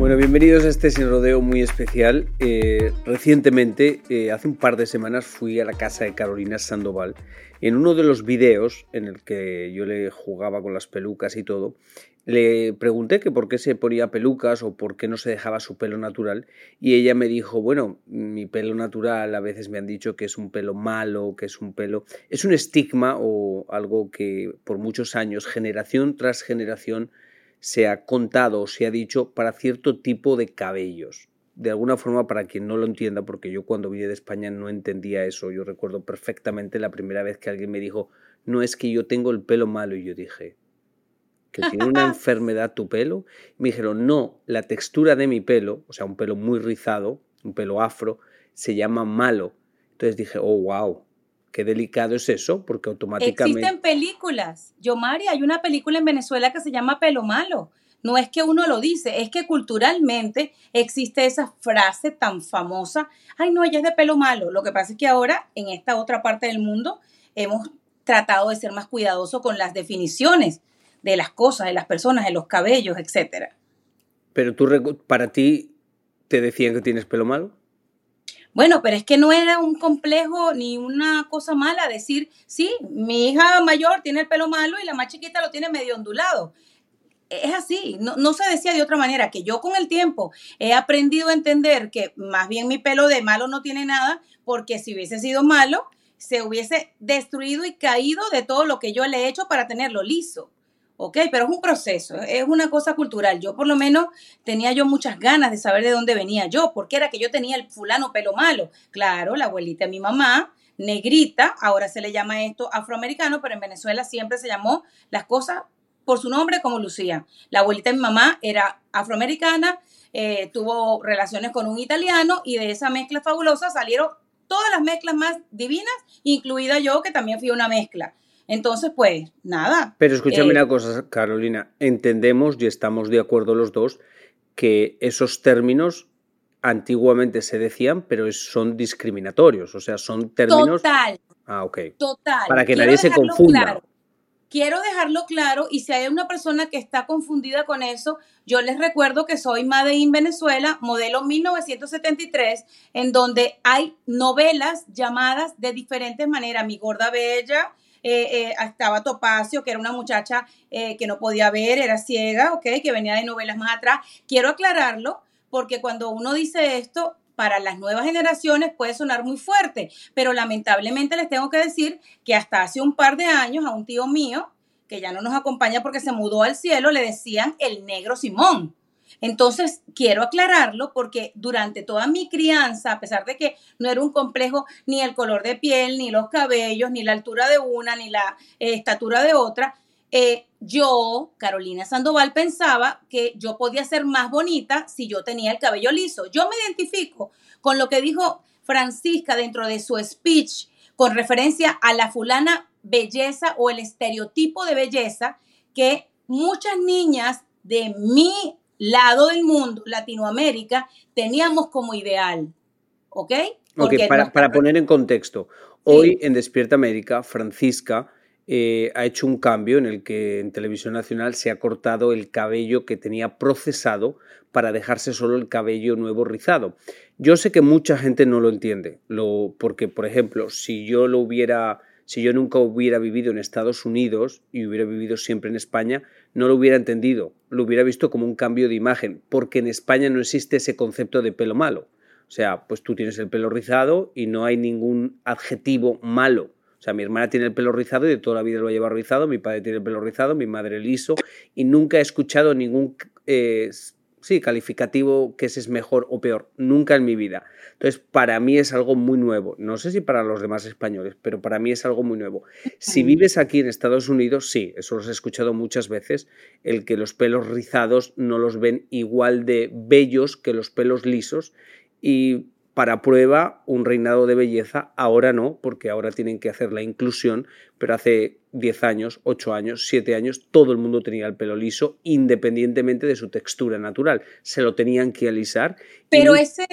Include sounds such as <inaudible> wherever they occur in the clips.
Bueno, bienvenidos a este sin rodeo muy especial. Eh, recientemente, eh, hace un par de semanas, fui a la casa de Carolina Sandoval. En uno de los videos en el que yo le jugaba con las pelucas y todo, le pregunté que por qué se ponía pelucas o por qué no se dejaba su pelo natural y ella me dijo, bueno, mi pelo natural a veces me han dicho que es un pelo malo, que es un pelo... Es un estigma o algo que por muchos años, generación tras generación, se ha contado o se ha dicho para cierto tipo de cabellos. De alguna forma, para quien no lo entienda, porque yo cuando vine de España no entendía eso, yo recuerdo perfectamente la primera vez que alguien me dijo, no es que yo tengo el pelo malo, y yo dije, que tiene una <laughs> enfermedad tu pelo. Y me dijeron, no, la textura de mi pelo, o sea, un pelo muy rizado, un pelo afro, se llama malo. Entonces dije, oh, wow, qué delicado es eso, porque automáticamente... Existen películas. Yo, Mari, hay una película en Venezuela que se llama Pelo Malo. No es que uno lo dice, es que culturalmente existe esa frase tan famosa, ay no, ella es de pelo malo. Lo que pasa es que ahora en esta otra parte del mundo hemos tratado de ser más cuidadosos con las definiciones de las cosas, de las personas, de los cabellos, etcétera. Pero tú, para ti, ¿te decían que tienes pelo malo? Bueno, pero es que no era un complejo ni una cosa mala decir, sí, mi hija mayor tiene el pelo malo y la más chiquita lo tiene medio ondulado. Es así, no, no, se decía de otra manera, que yo con el tiempo he aprendido a entender que más bien mi pelo de malo no tiene nada, porque si hubiese sido malo, se hubiese destruido y caído de todo lo que yo le he hecho para tenerlo liso. ¿Ok? Pero es un proceso, es una cosa cultural. Yo por lo menos tenía yo muchas ganas de saber de dónde venía yo, porque era que yo tenía el fulano pelo malo. Claro, la abuelita de mi mamá, negrita, ahora se le llama esto afroamericano, pero en Venezuela siempre se llamó las cosas por su nombre como Lucía. La abuelita de mi mamá era afroamericana, eh, tuvo relaciones con un italiano y de esa mezcla fabulosa salieron todas las mezclas más divinas, incluida yo que también fui una mezcla. Entonces, pues nada. Pero escúchame eh, una cosa, Carolina, entendemos y estamos de acuerdo los dos que esos términos antiguamente se decían, pero son discriminatorios, o sea, son términos... Total. Ah, ok. Total. Para que nadie se confunda. Quiero dejarlo claro y si hay una persona que está confundida con eso, yo les recuerdo que soy Made in Venezuela, modelo 1973, en donde hay novelas llamadas de diferentes maneras. Mi gorda bella, eh, eh, estaba Topacio, que era una muchacha eh, que no podía ver, era ciega, ¿ok? Que venía de novelas más atrás. Quiero aclararlo porque cuando uno dice esto, para las nuevas generaciones puede sonar muy fuerte, pero lamentablemente les tengo que decir que hasta hace un par de años a un tío mío, que ya no nos acompaña porque se mudó al cielo, le decían el negro Simón. Entonces, quiero aclararlo porque durante toda mi crianza, a pesar de que no era un complejo ni el color de piel, ni los cabellos, ni la altura de una, ni la eh, estatura de otra, eh, yo, Carolina Sandoval, pensaba que yo podía ser más bonita si yo tenía el cabello liso. Yo me identifico con lo que dijo Francisca dentro de su speech con referencia a la fulana belleza o el estereotipo de belleza que muchas niñas de mi lado del mundo, Latinoamérica, teníamos como ideal. ¿Ok? okay para, para, poner en contexto, hoy en Despierta América, Francisca eh, ha hecho un cambio en el que en Televisión Nacional se ha cortado el cabello que tenía procesado para dejarse solo el cabello nuevo rizado. Yo sé que mucha gente no lo entiende, lo, porque, por ejemplo, si yo lo hubiera si yo nunca hubiera vivido en Estados Unidos y hubiera vivido siempre en España, no lo hubiera entendido, lo hubiera visto como un cambio de imagen, porque en España no existe ese concepto de pelo malo. O sea, pues tú tienes el pelo rizado y no hay ningún adjetivo malo. O sea, mi hermana tiene el pelo rizado y de toda la vida lo ha llevado rizado, mi padre tiene el pelo rizado, mi madre liso, y nunca he escuchado ningún eh, sí, calificativo que ese es mejor o peor, nunca en mi vida. Entonces, para mí es algo muy nuevo. No sé si para los demás españoles, pero para mí es algo muy nuevo. Si vives aquí en Estados Unidos, sí, eso lo he escuchado muchas veces, el que los pelos rizados no los ven igual de bellos que los pelos lisos y para prueba un reinado de belleza, ahora no, porque ahora tienen que hacer la inclusión, pero hace 10 años, 8 años, 7 años, todo el mundo tenía el pelo liso independientemente de su textura natural. Se lo tenían que alisar. Pero ese...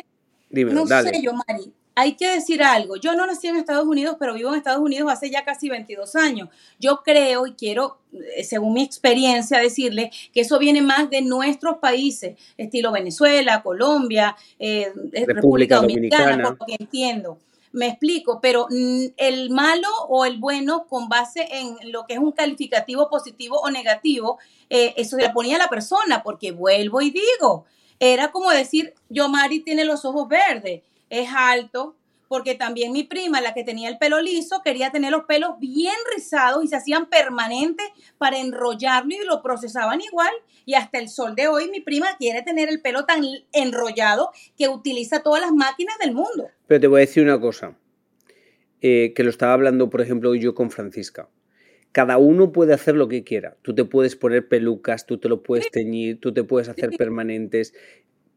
no sé yo, Mari hay que decir algo. Yo no nací en Estados Unidos, pero vivo en Estados Unidos hace ya casi 22 años. Yo creo y quiero, eh, según mi experiencia, decirle que eso viene más de nuestros países, estilo Venezuela, Colombia, eh, eh, República, Dominicana, por lo que entiendo. Me explico, pero mm, el malo o el bueno con base en lo que es un calificativo positivo o negativo, eso se le ponía a la persona, porque vuelvo y digo, era como decir, yo Mari tiene los ojos verdes es alto, porque también mi prima, la que tenía el pelo liso, quería tener los pelos bien rizados y se hacían permanentes para enrollarlo y lo procesaban igual. Y hasta el sol de hoy mi prima quiere tener el pelo tan enrollado que utiliza todas las máquinas del mundo. Pero te voy a decir una cosa, eh, que lo estaba hablando, por ejemplo, yo con Francisca. Cada uno puede hacer lo que quiera. Tú te puedes poner pelucas, tú te lo puedes teñir, tú te puedes hacer permanentes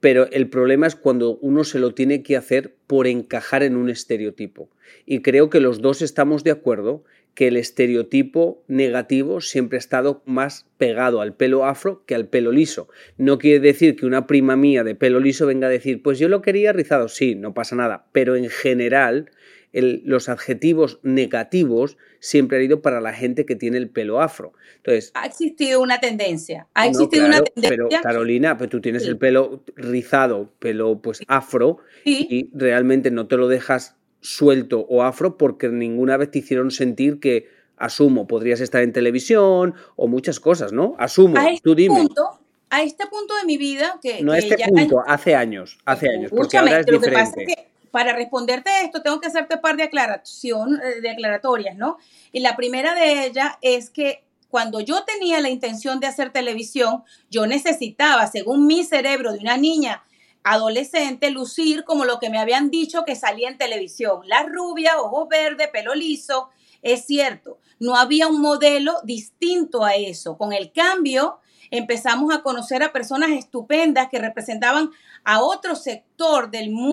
pero el problema es cuando uno se lo tiene que hacer por encajar en un estereotipo. Y creo que los dos estamos de acuerdo que el estereotipo negativo siempre ha estado más pegado al pelo afro que al pelo liso. No quiere decir que una prima mía de pelo liso venga a decir, pues yo lo quería rizado, sí, no pasa nada, pero en general los adjetivos negativos siempre han ido para la gente que tiene el pelo afro. Entonces, ha existido una tendencia. Ha existido una tendencia. Pero Carolina, pues tú tienes el pelo rizado, pelo pues afro, y realmente no te lo dejas suelto o afro porque ninguna vez te hicieron sentir que, asumo, podrías estar en televisión o muchas cosas, ¿no? Asumo, este tú dime. Punto, a este punto de mi vida que... No a este punto, hace años, hace años, porque ahora es diferente para responderte esto, tengo que hacerte un par de, aclaración, eh, de aclaratorias, ¿no? Y la primera de ellas es que cuando yo tenía la intención de hacer televisión, yo necesitaba, según mi cerebro de una niña adolescente, lucir como lo que me habían dicho que salía en televisión. La rubia, ojos verdes, pelo liso. Es cierto, no había un modelo distinto a eso. Con el cambio, empezamos a conocer a personas estupendas que representaban a otro sector del mundo.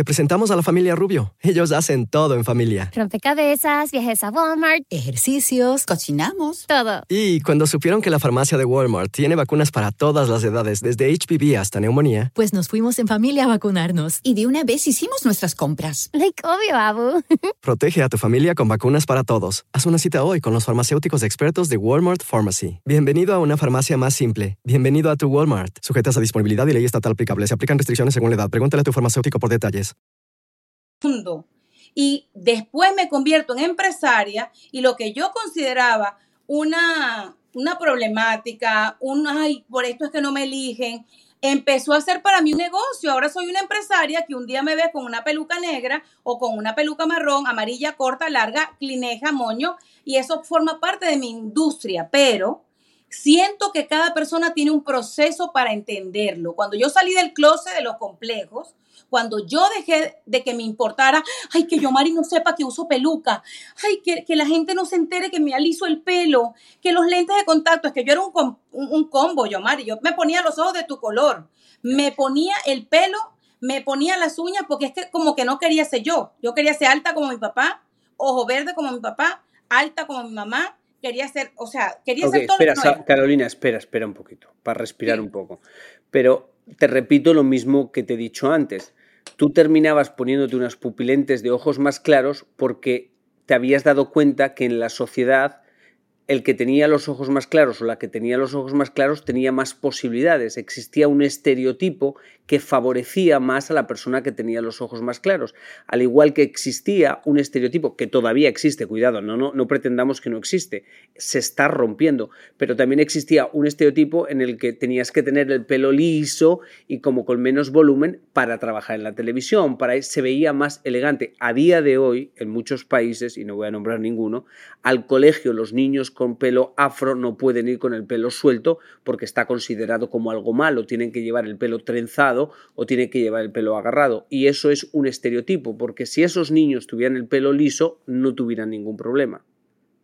Te presentamos a la familia Rubio. Ellos hacen todo en familia. Rompecabezas, viajes a Walmart, ejercicios, cocinamos, todo. Y cuando supieron que la farmacia de Walmart tiene vacunas para todas las edades, desde HPV hasta neumonía, pues nos fuimos en familia a vacunarnos. Y de una vez hicimos nuestras compras. Like obvio, Abu. <laughs> Protege a tu familia con vacunas para todos. Haz una cita hoy con los farmacéuticos expertos de Walmart Pharmacy. Bienvenido a una farmacia más simple. Bienvenido a tu Walmart. Sujetas a disponibilidad y ley estatal aplicable. Se aplican restricciones según la edad. Pregúntale a tu farmacéutico por detalles mundo. Y después me convierto en empresaria y lo que yo consideraba una, una problemática, un, ay, por esto es que no me eligen, empezó a ser para mí un negocio. Ahora soy una empresaria que un día me ve con una peluca negra o con una peluca marrón, amarilla, corta, larga, clineja, moño, y eso forma parte de mi industria, pero siento que cada persona tiene un proceso para entenderlo. Cuando yo salí del closet de los complejos, cuando yo dejé de que me importara, ay, que yo Mari no sepa que uso peluca, ay, que, que la gente no se entere que me aliso el pelo, que los lentes de contacto, es que yo era un, un, combo, yo Mari, yo me ponía los ojos de tu color, me ponía el pelo, me ponía las uñas, porque es que como que no quería ser yo, yo quería ser alta como mi papá, ojo verde como mi papá, alta como mi mamá, quería ser, o sea, quería ser todo espera, Carolina, espera, espera un poquito, para respirar un poco. Pero te repito lo mismo que te he dicho antes. Tú terminabas poniéndote unas pupilentes de ojos más claros porque te habías dado cuenta que en la sociedad el que tenía los ojos más claros o la que tenía los ojos más claros tenía más posibilidades. Existía un estereotipo que favorecía más a la persona que tenía los ojos más claros. Al igual que existía un estereotipo que todavía existe, cuidado, no, no, no pretendamos que no existe, se está rompiendo, pero también existía un estereotipo en el que tenías que tener el pelo liso y como con menos volumen para trabajar en la televisión, para se veía más elegante. A día de hoy, en muchos países, y no voy a nombrar ninguno, al colegio los niños con pelo afro no pueden ir con el pelo suelto porque está considerado como algo malo, tienen que llevar el pelo trenzado o tienen que llevar el pelo agarrado. Y eso es un estereotipo, porque si esos niños tuvieran el pelo liso, no tuvieran ningún problema.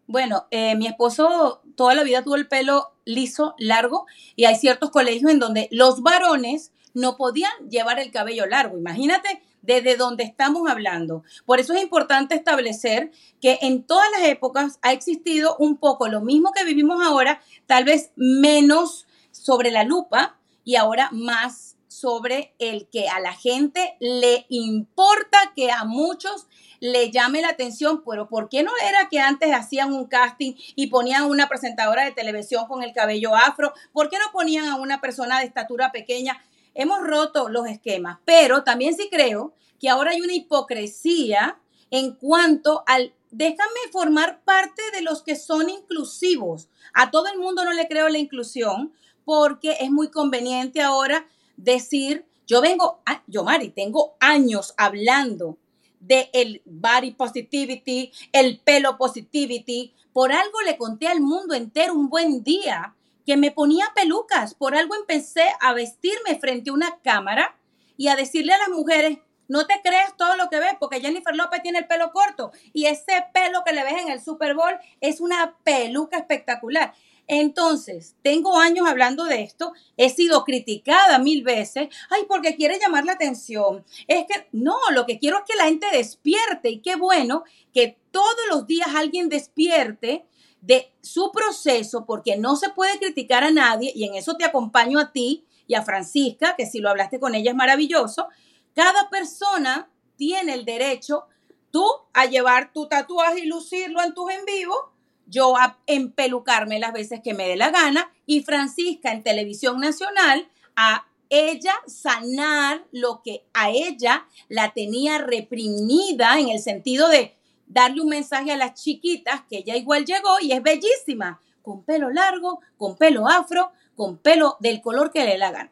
Bueno, eh, mi esposo toda la vida tuvo el pelo liso, largo, y hay ciertos colegios en donde los varones no podían llevar el cabello largo. Imagínate desde donde estamos hablando. Por eso es importante establecer que en todas las épocas ha existido un poco lo mismo que vivimos ahora, tal vez menos sobre la lupa y ahora más sobre el que a la gente le importa que a muchos le llame la atención, pero ¿por qué no era que antes hacían un casting y ponían una presentadora de televisión con el cabello afro? ¿Por qué no ponían a una persona de estatura pequeña? Hemos roto los esquemas, pero también sí creo que ahora hay una hipocresía en cuanto al déjame formar parte de los que son inclusivos. A todo el mundo no le creo la inclusión porque es muy conveniente ahora decir, yo vengo, yo Mari, tengo años hablando de el body positivity, el pelo positivity. Por algo le conté al mundo entero un buen día que me ponía pelucas. Por algo empecé a vestirme frente a una cámara y a decirle a las mujeres, no te creas todo lo que ves, porque Jennifer López tiene el pelo corto y ese pelo que le ves en el Super Bowl es una peluca espectacular. Entonces, tengo años hablando de esto, he sido criticada mil veces, ay, porque quiere llamar la atención. Es que no, lo que quiero es que la gente despierte y qué bueno que todos los días alguien despierte de su proceso, porque no se puede criticar a nadie, y en eso te acompaño a ti y a Francisca, que si lo hablaste con ella es maravilloso. Cada persona tiene el derecho, tú a llevar tu tatuaje y lucirlo en tus en vivo, yo a empelucarme las veces que me dé la gana, y Francisca en televisión nacional a ella sanar lo que a ella la tenía reprimida en el sentido de darle un mensaje a las chiquitas que ella igual llegó y es bellísima, con pelo largo, con pelo afro, con pelo del color que le hagan.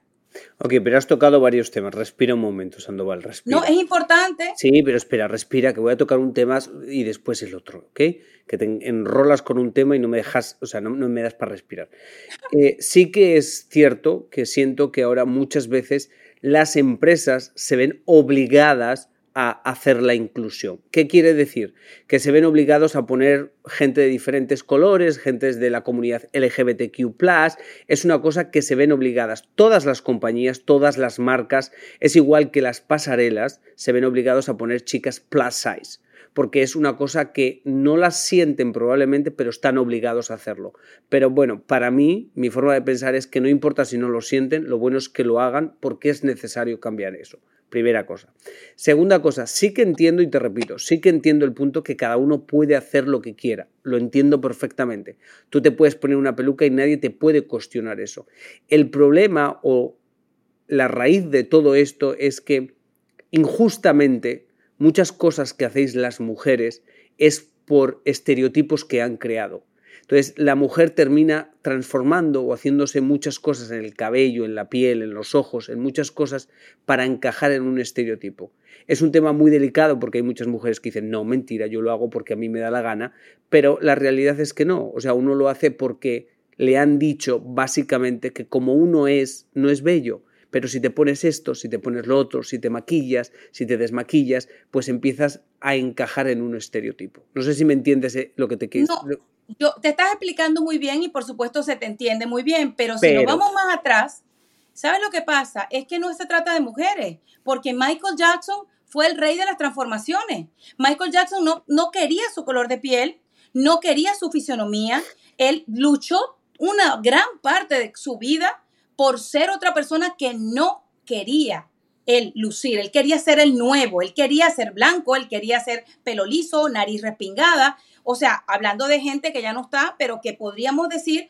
Ok, pero has tocado varios temas. Respira un momento, Sandoval, respira. No, es importante. Sí, pero espera, respira, que voy a tocar un tema y después el otro, ¿ok? Que te enrolas con un tema y no me dejas, o sea, no, me das para respirar. <laughs> Eh, sí que es cierto que siento que ahora muchas veces las empresas se ven obligadas a hacer la inclusión. ¿Qué quiere decir? Que se ven obligados a poner gente de diferentes colores, gente de la comunidad LGBTQ, es una cosa que se ven obligadas. Todas las compañías, todas las marcas, es igual que las pasarelas, se ven obligados a poner chicas plus size porque es una cosa que no las sienten probablemente, pero están obligados a hacerlo. Pero bueno, para mí, mi forma de pensar es que no importa si no lo sienten, lo bueno es que lo hagan porque es necesario cambiar eso. Primera cosa. Segunda cosa, sí que entiendo y te repito, sí que entiendo el punto que cada uno puede hacer lo que quiera. Lo entiendo perfectamente. Tú te puedes poner una peluca y nadie te puede cuestionar eso. El problema o la raíz de todo esto es que injustamente muchas cosas que hacéis las mujeres es por estereotipos que han creado. Entonces, la mujer termina transformando o haciéndose muchas cosas en el cabello, en la piel, en los ojos, en muchas cosas para encajar en un estereotipo. Es un tema muy delicado porque hay muchas mujeres que dicen, no, mentira, yo lo hago porque a mí me da la gana, pero la realidad es que no. O sea, uno lo hace porque le han dicho básicamente que como uno es, no es bello. Pero si te pones esto, si te pones lo otro, si te maquillas, si te desmaquillas, pues empiezas a encajar en un estereotipo. No sé si me entiendes eh, lo que te quiero yo te estás explicando muy bien y por supuesto se te entiende muy bien, pero, si nos vamos más atrás, ¿sabes lo que pasa? Es que no se trata de mujeres, porque Michael Jackson fue el rey de las transformaciones. Michael Jackson no, no quería su color de piel, no quería su fisionomía, él luchó una gran parte de su vida por ser otra persona que no quería él lucir, él quería ser el nuevo, él quería ser blanco, él quería ser pelo liso, nariz respingada, o sea, hablando de gente que ya no está, pero que podríamos decir,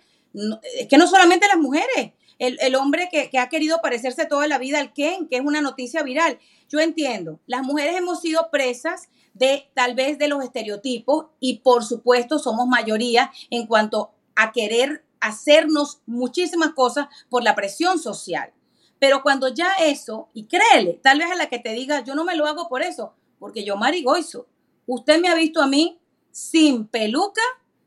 es que no solamente las mujeres, el, hombre que, que, ha querido parecerse toda la vida al Ken, que es una noticia viral. Yo entiendo, las mujeres hemos sido presas de tal vez de los estereotipos y por supuesto somos mayoría en cuanto a querer hacernos muchísimas cosas por la presión social. Pero cuando ya eso, y créele, tal vez a la que te diga, yo no me lo hago por eso, porque yo marigoizo. Usted me ha visto a mí sin peluca,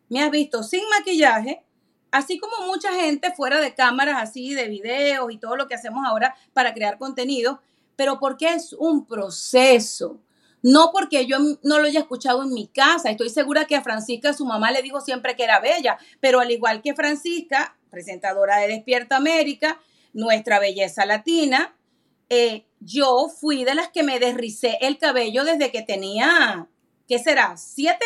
me has visto sin maquillaje, así como mucha gente fuera de cámaras así, de videos y todo lo que hacemos ahora para crear contenido, pero porque es un proceso. No porque yo no lo haya escuchado en mi casa. Estoy segura que a Francisca su mamá le dijo siempre que era bella, pero al igual que Francisca, presentadora de Despierta América, nuestra belleza latina, eh, yo fui de las que me desricé el cabello desde que tenía, ¿qué será? Siete.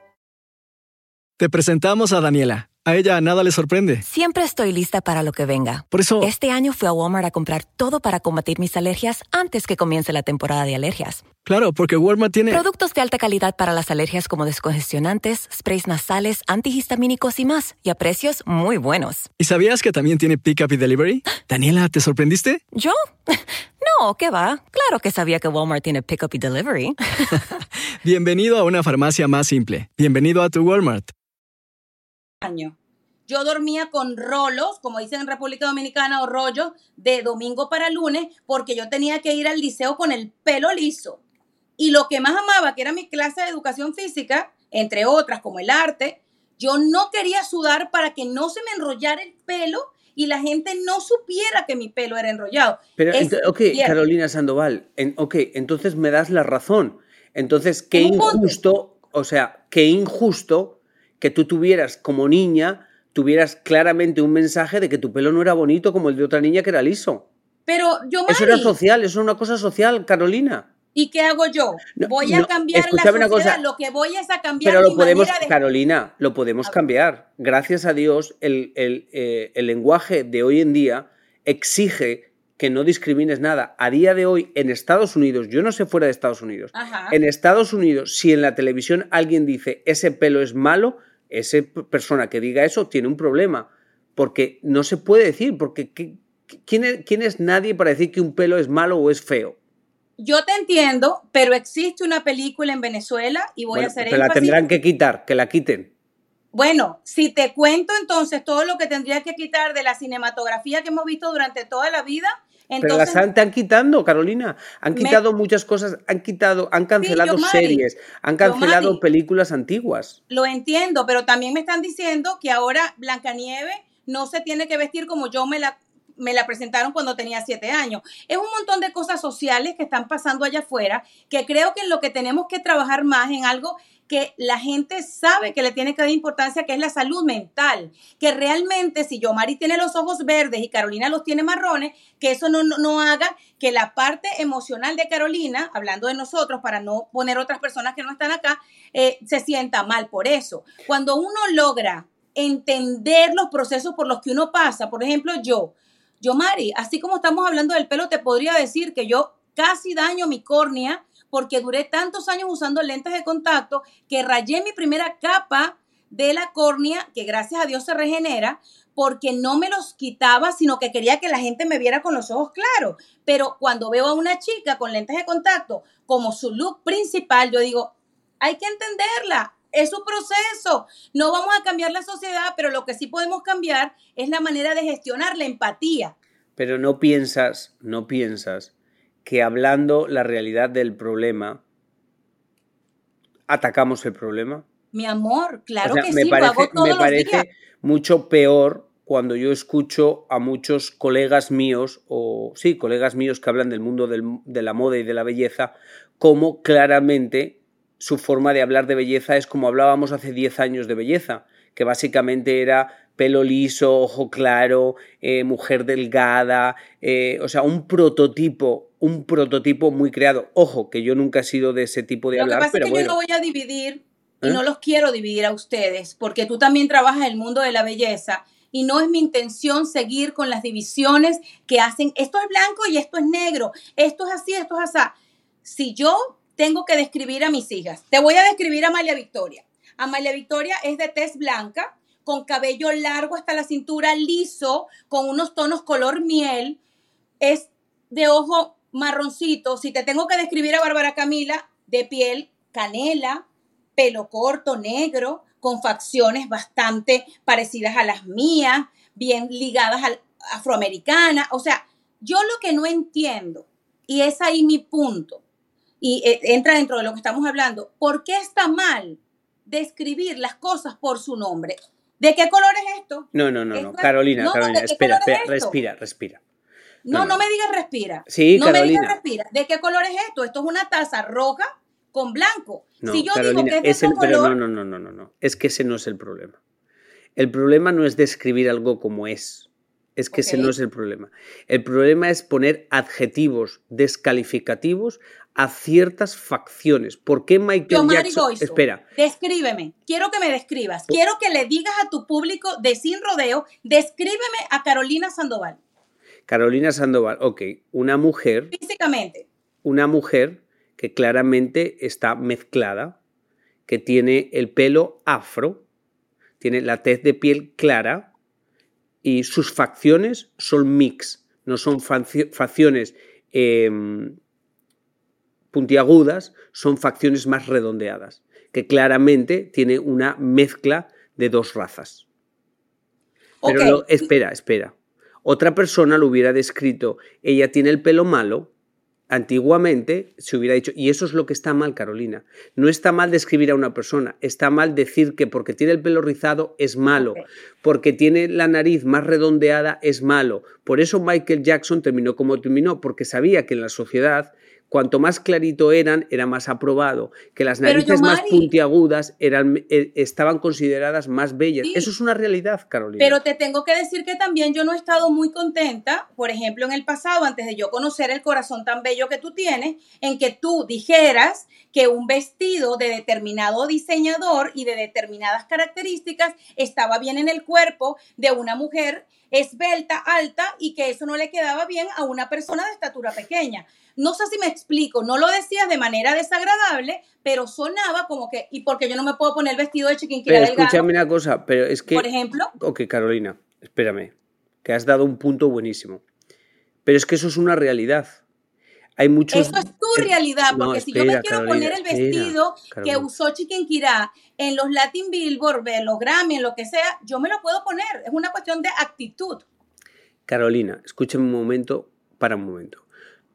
Te presentamos a Daniela. A ella nada le sorprende. Siempre estoy lista para lo que venga. Por eso... Este año fui a Walmart a comprar todo para combatir mis alergias antes que comience la temporada de alergias. Claro, porque Walmart tiene... Productos de alta calidad para las alergias como descongestionantes, sprays nasales, antihistamínicos y más. Y a precios muy buenos. ¿Y sabías que también tiene Pickup y Delivery? <gasps> Daniela, ¿te sorprendiste? ¿Yo? <laughs> No, ¿qué va? Claro que sabía que Walmart tiene Pickup y Delivery. <laughs> Bienvenido a una farmacia más simple. Bienvenido a tu Walmart año. Yo dormía con rolos, como dicen en República Dominicana, o rollos de domingo para lunes, porque yo tenía que ir al liceo con el pelo liso. Y lo que más amaba, que era mi clase de educación física, entre otras como el arte, yo no quería sudar para que no se me enrollara el pelo y la gente no supiera que mi pelo era enrollado. Pero, ok, Carolina Sandoval, ok, entonces me das la razón. Entonces, qué injusto, o sea, qué injusto que tú tuvieras como niña, tuvieras claramente un mensaje de que tu pelo no era bonito como el de otra niña que era liso. Pero yo, Eso era social, eso es una cosa social, Carolina. ¿Y qué hago yo? Voy a cambiar la sociedad, cosa, lo que voy es a cambiar Pero lo podemos, Carolina, lo podemos cambiar. Gracias a Dios, el, el, eh, el lenguaje de hoy en día exige que no discrimines nada. A día de hoy, en Estados Unidos, yo no sé fuera de Estados Unidos, en Estados Unidos, si en la televisión alguien dice ese pelo es malo, esa persona que diga eso tiene un problema, porque no se puede decir, porque ¿quién es, quién es nadie para decir que un pelo es malo o es feo? Yo te entiendo, pero existe una película en Venezuela y voy a hacer pero la tendrán que quitar, que la quiten. Bueno, si te cuento entonces todo lo que tendría que quitar de la cinematografía que hemos visto durante toda la vida, pero las están quitando, Carolina. Han quitado muchas cosas, han quitado, han cancelado series, han cancelado películas antiguas. Lo entiendo, pero también me están diciendo que ahora Blancanieves no se tiene que vestir como yo me la me la presentaron cuando tenía siete años. Es un montón de cosas sociales que están pasando allá afuera, que creo que en lo que tenemos que trabajar más en algo que la gente sabe que le tiene que dar importancia, que es la salud mental. Que realmente si yo, Mari, tiene los ojos verdes y Carolina los tiene marrones, que eso no, no, haga que la parte emocional de Carolina, hablando de nosotros, para no poner otras personas que no están acá, eh, se sienta mal por eso. Cuando uno logra entender los procesos por los que uno pasa, por ejemplo, yo, yo, Mari, así como estamos hablando del pelo, te podría decir que yo casi daño mi córnea porque duré tantos años usando lentes de contacto que rayé mi primera capa de la córnea, que gracias a Dios se regenera, porque no me los quitaba, sino que quería que la gente me viera con los ojos claros. Pero cuando veo a una chica con lentes de contacto como su look principal, yo digo, hay que entenderla, es su proceso. No vamos a cambiar la sociedad, pero lo que sí podemos cambiar es la manera de gestionar la empatía. Pero no piensas, no piensas que hablando la realidad del problema, atacamos el problema. Mi amor, claro que me sí, parece, me parece mucho peor cuando yo escucho a muchos colegas míos, o sí, colegas míos que hablan del mundo de la moda y de la belleza, como claramente su forma de hablar de belleza es como hablábamos hace 10 años de belleza, que básicamente era pelo liso, ojo claro, eh, mujer delgada, eh, o sea, un prototipo, un prototipo muy creado. Ojo, que yo nunca he sido de ese tipo de Lo hablar, que pasa pero es que bueno. yo no voy a dividir y ¿Eh? no los quiero dividir a ustedes, porque tú también trabajas en el mundo de la belleza y no es mi intención seguir con las divisiones que hacen, esto es blanco y esto es negro, esto es así, esto es así. Si yo tengo que describir a mis hijas, te voy a describir a Amalia Victoria. Amalia Victoria es de tez blanca, con cabello largo hasta la cintura, liso, con unos tonos color miel, es de ojo marroncito. Si te tengo que describir a Bárbara Camila, de piel canela, pelo corto, negro, con facciones bastante parecidas a las mías, bien ligadas al afroamericana. O sea, yo lo que no entiendo, y es ahí mi punto, y eh, entra dentro de lo que estamos hablando, ¿por qué está mal describir las cosas por su nombre? ¿De qué color es esto? No, no, no, no. Carolina, no, Carolina, ¿de qué espera, es respira, respira. No, No, me digas respira. Sí, no me digas respira. ¿De qué color es esto? Esto es una taza roja con blanco. No, si yo Carolina, digo que es de pero color, no, no, no, no, no, no. Es que ese no es el problema. El problema no es describir algo como es. Es que ese no es el problema. El problema es poner adjetivos descalificativos a ciertas facciones. ¿Por qué Michael Yomari Jackson? Goizo, Espera, descríbeme. Quiero que me describas. Quiero que le digas a tu público de Sin Rodeo, descríbeme a Carolina Sandoval Carolina Sandoval, ok, una mujer, físicamente. una mujer que claramente está mezclada, que tiene el pelo afro, tiene la tez de piel clara y sus facciones son mix, no son facciones em, puntiagudas, son facciones más redondeadas, que claramente tiene una mezcla de dos razas. Pero Ok. lo- espera, espera. Otra persona lo hubiera descrito, ella tiene el pelo malo, antiguamente se hubiera dicho, y eso es lo que está mal, Carolina. No está mal describir a una persona, está mal decir que porque tiene el pelo rizado es malo, porque tiene la nariz más redondeada es malo. Por eso Michael Jackson terminó como terminó, porque sabía que en la sociedad cuanto más clarito eran, era más aprobado, que las narices más puntiagudas eran, eh, estaban consideradas más bellas. Sí. Eso es una realidad, Carolina. Pero te tengo que decir que también yo no he estado muy contenta, por ejemplo, en el pasado, antes de yo conocer el corazón tan bello que tú tienes, en que tú dijeras que un vestido de determinado diseñador y de determinadas características estaba bien en el cuerpo de una mujer esbelta, alta, y que eso no le quedaba bien a una persona de estatura pequeña. No sé si me explico, no lo decías de manera desagradable, pero sonaba como que, ¿y por qué yo no me puedo poner el vestido de chiquinquira Pero delgado? escúchame una cosa, pero es que... Por ejemplo, Ok, Carolina, espérame, que has dado un punto buenísimo. Pero es que eso es una realidad. Hay muchos... Eso es tu realidad, No, porque si yo me quiero Carolina, poner el espera, vestido que usó Chiquinquirá en los Latin Billboard, en los Grammy, en lo que sea, yo me lo puedo poner. Es una cuestión de actitud. Carolina, escúchame un momento, para un momento.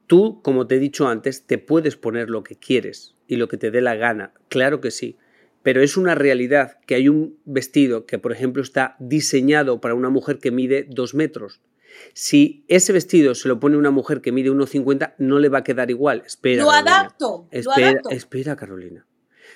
Tú, como te he dicho antes, te puedes poner lo que quieres y lo que te dé la gana, claro que sí, pero es una realidad que hay un vestido que, por ejemplo, está diseñado para una mujer que mide dos metros. Si ese vestido se lo pone una mujer que mide 1,50, no le va a quedar igual. Espera. lo Carolina. adapto, lo Espera, adapto. espera, Carolina.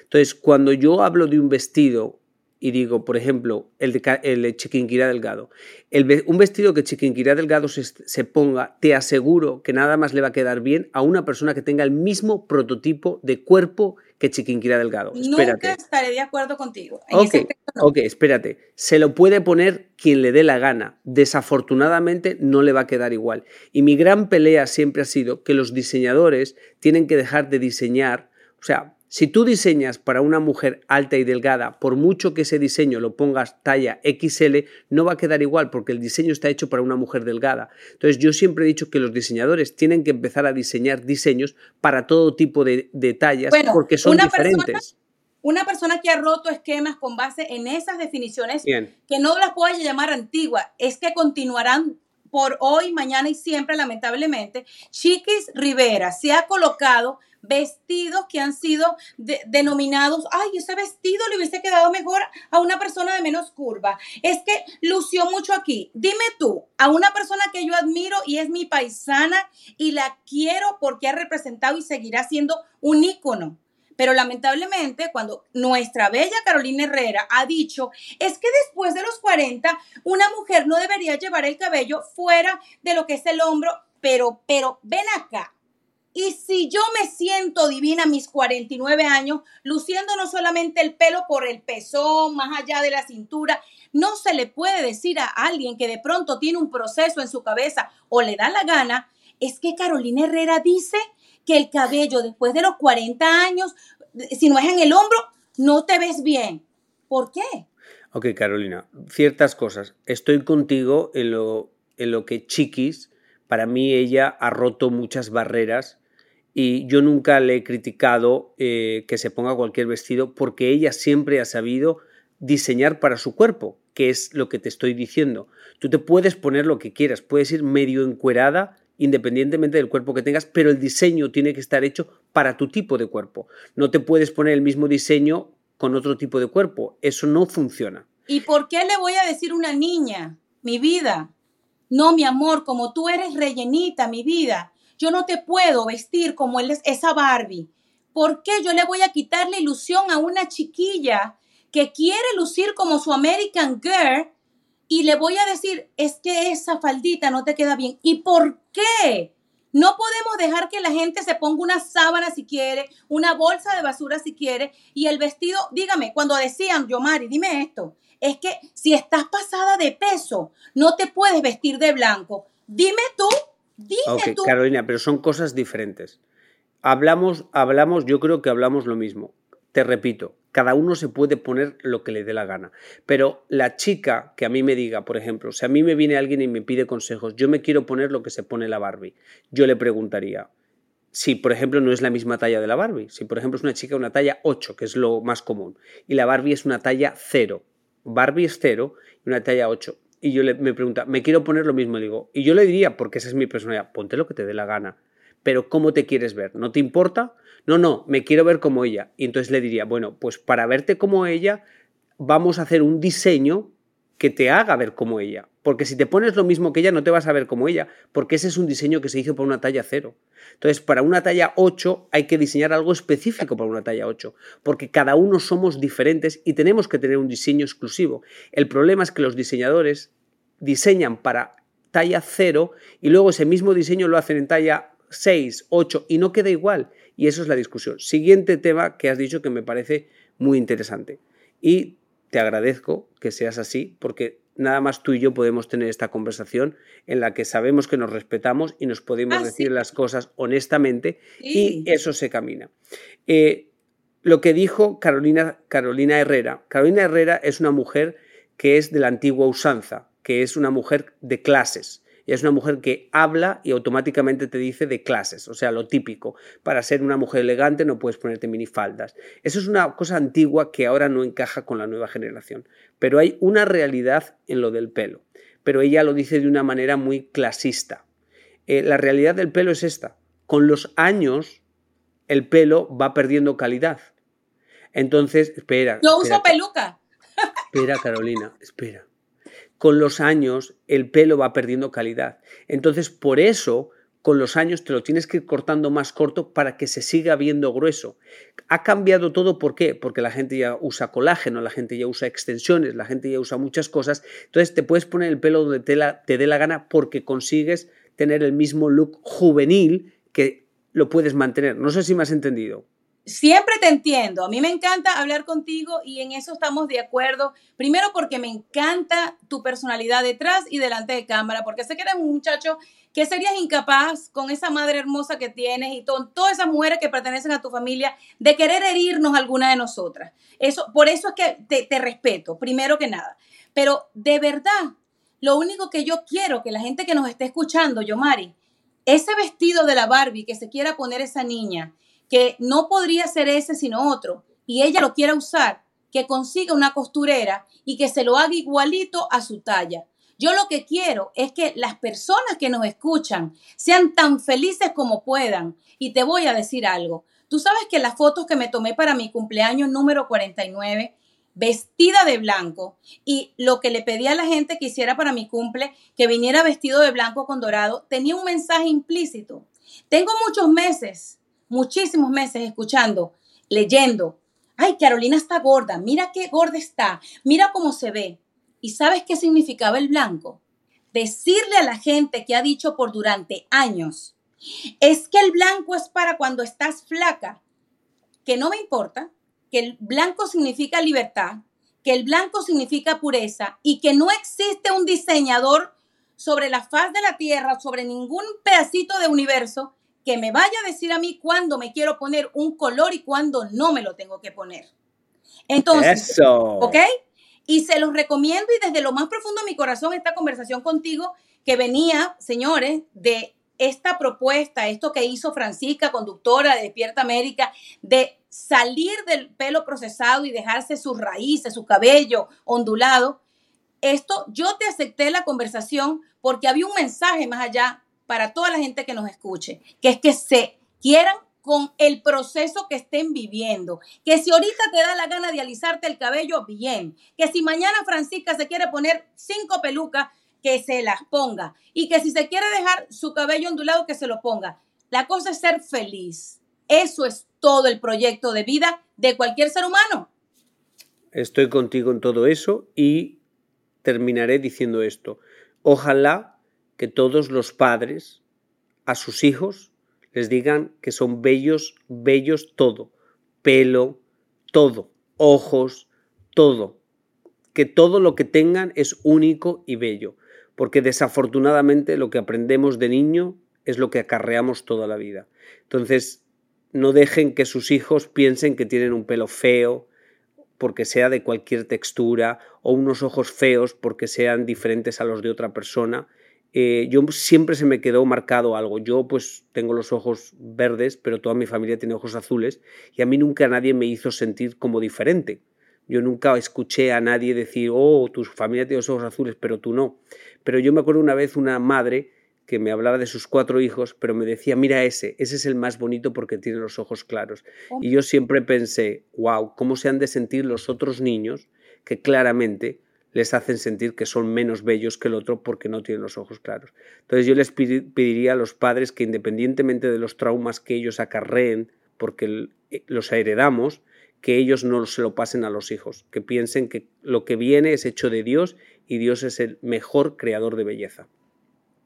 Entonces, cuando yo hablo de un vestido y digo, por ejemplo, el de, el de Chiquinquirá Delgado, el un vestido que Chiquinquirá Delgado se, se ponga, te aseguro que nada más le va a quedar bien a una persona que tenga el mismo prototipo de cuerpo que Chiquinquirá Delgado. Espérate. Nunca estaré de acuerdo contigo. En ese no. ok, espérate. Se lo puede poner quien le dé la gana. Desafortunadamente no le va a quedar igual. Y mi gran pelea siempre ha sido que los diseñadores tienen que dejar de diseñar. O sea, si tú diseñas para una mujer alta y delgada, por mucho que ese diseño lo pongas talla XL, no va a quedar igual porque el diseño está hecho para una mujer delgada. Entonces yo siempre he dicho que los diseñadores tienen que empezar a diseñar diseños para todo tipo de, de tallas Bueno, porque son una diferentes. persona- Una persona que ha roto esquemas con base en esas definiciones Bien. que no las puedo llamar antiguas, es que continuarán por hoy, mañana y siempre, lamentablemente. Chiquis Rivera se ha colocado vestidos que han sido denominados, ay, ese vestido le hubiese quedado mejor a una persona de menos curva. Es que lució mucho aquí. Dime tú, a una persona que yo admiro y es mi paisana y la quiero porque ha representado y seguirá siendo un ícono. Pero lamentablemente, cuando nuestra bella Carolina Herrera ha dicho, es que después de los 40, una mujer no debería llevar el cabello fuera de lo que es el hombro, pero, pero, ven acá, si yo me siento divina a mis 49 años, luciendo no solamente el pelo por el pezón, más allá de la cintura, no se le puede decir a alguien que de pronto tiene un proceso en su cabeza o le da la gana, es que Carolina Herrera dice que el cabello después de los 40 años, si no es en el hombro, no te ves bien. ¿Por qué? Ok, Carolina, ciertas cosas. Estoy contigo en lo, en lo que Chiquis, para mí ella ha roto muchas barreras y yo nunca le he criticado eh, que se ponga cualquier vestido porque ella siempre ha sabido diseñar para su cuerpo, que es lo que te estoy diciendo. Tú te puedes poner lo que quieras, puedes ir medio encuerada independientemente del cuerpo que tengas, pero el diseño tiene que estar hecho para tu tipo de cuerpo. No te puedes poner el mismo diseño con otro tipo de cuerpo, eso no funciona. ¿Y por qué le voy a decir una niña, mi vida? No, mi amor, como tú eres rellenita, mi vida, yo no te puedo vestir como él es esa Barbie. ¿Por qué yo le voy a quitar la ilusión a una chiquilla que quiere lucir como su American Girl y le voy a decir, es que esa faldita no te queda bien? ¿Y por qué? No podemos dejar que la gente se ponga una sábana si quiere, una bolsa de basura si quiere, y el vestido, dígame, cuando decían, yo Mari, dime esto, es que si estás pasada de peso, no te puedes vestir de blanco. Dime tú Dime Carolina, pero son cosas diferentes. Hablamos, hablamos, yo creo que hablamos lo mismo. Te repito, cada uno se puede poner lo que le dé la gana. Pero la chica que a mí me diga, por ejemplo, si a mí me viene alguien y me pide consejos, yo me quiero poner lo que se pone la Barbie, yo le preguntaría, si por ejemplo no es la misma talla de la Barbie, si por ejemplo es una chica una talla 8, que es lo más común, y la Barbie es una talla 0, Barbie es 0 y una talla 8, y yo le, me pregunta, me quiero poner lo mismo, digo, y yo le diría, porque esa es mi personalidad, ponte lo que te dé la gana, pero ¿cómo te quieres ver? ¿No te importa? No, no, me quiero ver como ella. Y entonces le diría, bueno, pues para verte como ella, vamos a hacer un diseño que te haga ver como ella. Porque si te pones lo mismo que ella, no te vas a ver como ella, porque ese es un diseño que se hizo para una talla cero. Entonces, para una talla 8 hay que diseñar algo específico para una talla 8, porque cada uno somos diferentes y tenemos que tener un diseño exclusivo. El problema es que los diseñadores diseñan para talla 0 y luego ese mismo diseño lo hacen en talla 6, 8 y no queda igual. Y eso es la discusión. Siguiente tema que has dicho que me parece muy interesante. Y te agradezco que seas así porque nada más tú y yo podemos tener esta conversación en la que sabemos que nos respetamos y nos podemos ah, decir las cosas honestamente y eso se camina. Eh, lo que dijo Carolina, Carolina Herrera. Carolina Herrera es una mujer que es de la antigua usanza, que es una mujer de clases es una mujer que habla y automáticamente te dice de clases, o sea, lo típico. Para ser una mujer elegante no puedes ponerte minifaldas. Eso es una cosa antigua que ahora no encaja con la nueva generación. Pero hay una realidad en lo del pelo. Pero ella lo dice de una manera muy clasista. Eh, la realidad del pelo es esta. Con los años, el pelo va perdiendo calidad. Entonces, espera. Yo uso peluca. Espera, Carolina, espera con los años el pelo va perdiendo calidad. Entonces, por eso, con los años te lo tienes que ir cortando más corto para que se siga viendo grueso. Ha cambiado todo, ¿por qué? Porque la gente ya usa colágeno, la gente ya usa extensiones, la gente ya usa muchas cosas. Entonces, te puedes poner el pelo donde te, te dé la gana porque consigues tener el mismo look juvenil que lo puedes mantener. No sé si me has entendido. Siempre te entiendo. A mí me encanta hablar contigo y en eso estamos de acuerdo. Primero porque me encanta tu personalidad detrás y delante de cámara, porque sé que eres un muchacho que serías incapaz con esa madre hermosa que tienes y con todas esas mujeres que pertenecen a tu familia de querer herirnos alguna de nosotras. Eso, por eso es que te, respeto, primero que nada. Pero de verdad, lo único que yo quiero que la gente que nos esté escuchando, Yomari, ese vestido de la Barbie que se quiera poner esa niña, que no podría ser ese sino otro, y ella lo quiera usar, que consiga una costurera y que se lo haga igualito a su talla. Yo lo que quiero es que las personas que nos escuchan sean tan felices como puedan. Y te voy a decir algo. Tú sabes que las fotos que me tomé para mi cumpleaños número 49, vestida de blanco, y lo que le pedí a la gente que hiciera para mi cumple, que viniera vestido de blanco con dorado, tenía un mensaje implícito. Tengo muchos meses, muchísimos meses escuchando, leyendo. Ay, Carolina está gorda, mira qué gorda está, mira cómo se ve. ¿Y sabes qué significaba el blanco? Decirle a la gente que ha dicho por durante años, es que el blanco es para cuando estás flaca, que no me importa, que el blanco significa libertad, que el blanco significa pureza y que no existe un diseñador sobre la faz de la tierra, sobre ningún pedacito de universo que me vaya a decir a mí cuándo me quiero poner un color y cuándo no me lo tengo que poner. Entonces, ¿ok? Y se los recomiendo y desde lo más profundo de mi corazón esta conversación contigo que venía, señores, de esta propuesta, esto que hizo Francisca, conductora de Despierta América, de salir del pelo procesado y dejarse sus raíces, su cabello ondulado. Esto yo te acepté la conversación porque había un mensaje más allá para toda la gente que nos escuche, que es que se quieran con el proceso que estén viviendo. Que si ahorita te da la gana de alisarte el cabello, bien. Que si mañana Francisca se quiere poner cinco pelucas, que se las ponga. Y que si se quiere dejar su cabello ondulado, que se lo ponga. La cosa es ser feliz. Eso es todo el proyecto de vida de cualquier ser humano. Estoy contigo en todo eso y terminaré diciendo esto. Ojalá que todos los padres a sus hijos les digan que son bellos, bellos todo, pelo, todo, ojos, todo, que todo lo que tengan es único y bello, porque desafortunadamente lo que aprendemos de niño es lo que acarreamos toda la vida. Entonces, no dejen que sus hijos piensen que tienen un pelo feo porque sea de cualquier textura o unos ojos feos porque sean diferentes a los de otra persona eh, yo siempre se me quedó marcado algo. Yo pues tengo los ojos verdes, pero toda mi familia tiene ojos azules y a mí nunca nadie me hizo sentir como diferente. Yo nunca escuché a nadie decir, oh, tu familia tiene los ojos azules, pero tú no. Pero yo me acuerdo una vez una madre que me hablaba de sus cuatro hijos, pero me decía, mira ese, ese es el más bonito porque tiene los ojos claros. Y yo siempre pensé, wow, ¿cómo se han de sentir los otros niños que claramente les hacen sentir que son menos bellos que el otro porque no tienen los ojos claros. Entonces yo les pediría a los padres que independientemente de los traumas que ellos acarreen, porque eh, los heredamos, que ellos no se lo pasen a los hijos, que piensen que lo que viene es hecho de Dios y Dios es el mejor creador de belleza.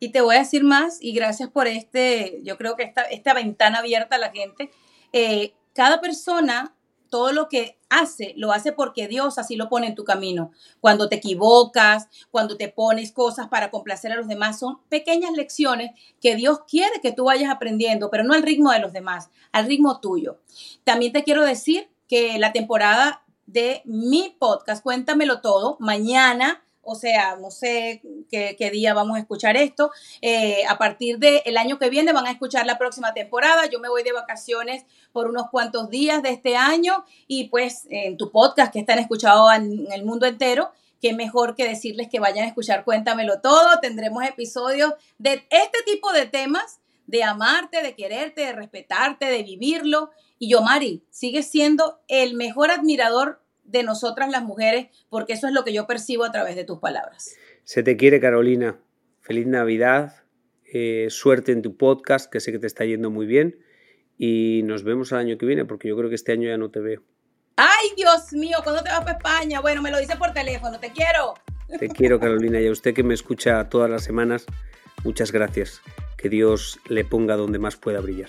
Y te voy a decir más, y gracias por este, yo creo que esta, ventana abierta a la gente. Eh, cada persona todo lo que hace, lo hace porque Dios así lo pone en tu camino. Cuando te equivocas, cuando te pones cosas para complacer a los demás, son pequeñas lecciones que Dios quiere que tú vayas aprendiendo, pero no al ritmo de los demás, al ritmo tuyo. También te quiero decir que la temporada de mi podcast, Cuéntamelo Todo, mañana o sea, no sé qué, día vamos a escuchar esto. Eh, a partir del año que viene van a escuchar la próxima temporada. Yo me voy de vacaciones por unos cuantos días de este año y pues en tu podcast que están escuchados en el mundo entero, qué mejor que decirles que vayan a escuchar Cuéntamelo Todo. Tendremos episodios de este tipo de temas, de amarte, de quererte, de respetarte, de vivirlo. Y yo, Mari, sigue siendo el mejor admirador de nosotras las mujeres, porque eso es lo que yo percibo a través de tus palabras. Se te quiere, Carolina. Feliz Navidad, eh, suerte en tu podcast, que sé que te está yendo muy bien, y nos vemos el año que viene, porque yo creo que este año ya no te veo. Ay, Dios mío, ¿cuándo te vas para España? Bueno, me lo dice por teléfono, te quiero. Te quiero, Carolina, y a usted que me escucha todas las semanas, muchas gracias. Que Dios le ponga donde más pueda brillar.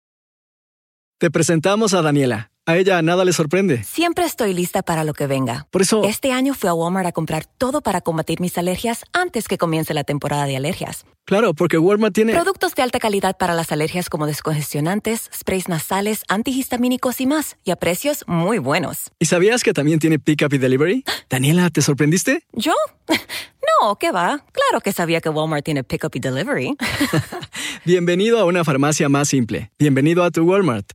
Te presentamos a Daniela, A ella nada le sorprende. Siempre estoy lista para lo que venga. Por eso... Este año fui a Walmart a comprar todo para combatir mis alergias antes que comience la temporada de alergias. Claro, porque Walmart tiene... Productos de alta calidad para las alergias como descongestionantes, sprays nasales, antihistamínicos y más. Y a precios muy buenos. ¿Y sabías que también tiene Pickup y Delivery? <gasps> Daniela, ¿te sorprendiste? ¿Yo? <laughs> No, ¿qué va? Claro que sabía que Walmart tiene Pickup y Delivery. <laughs> Bienvenido a una farmacia más simple. Bienvenido a tu Walmart.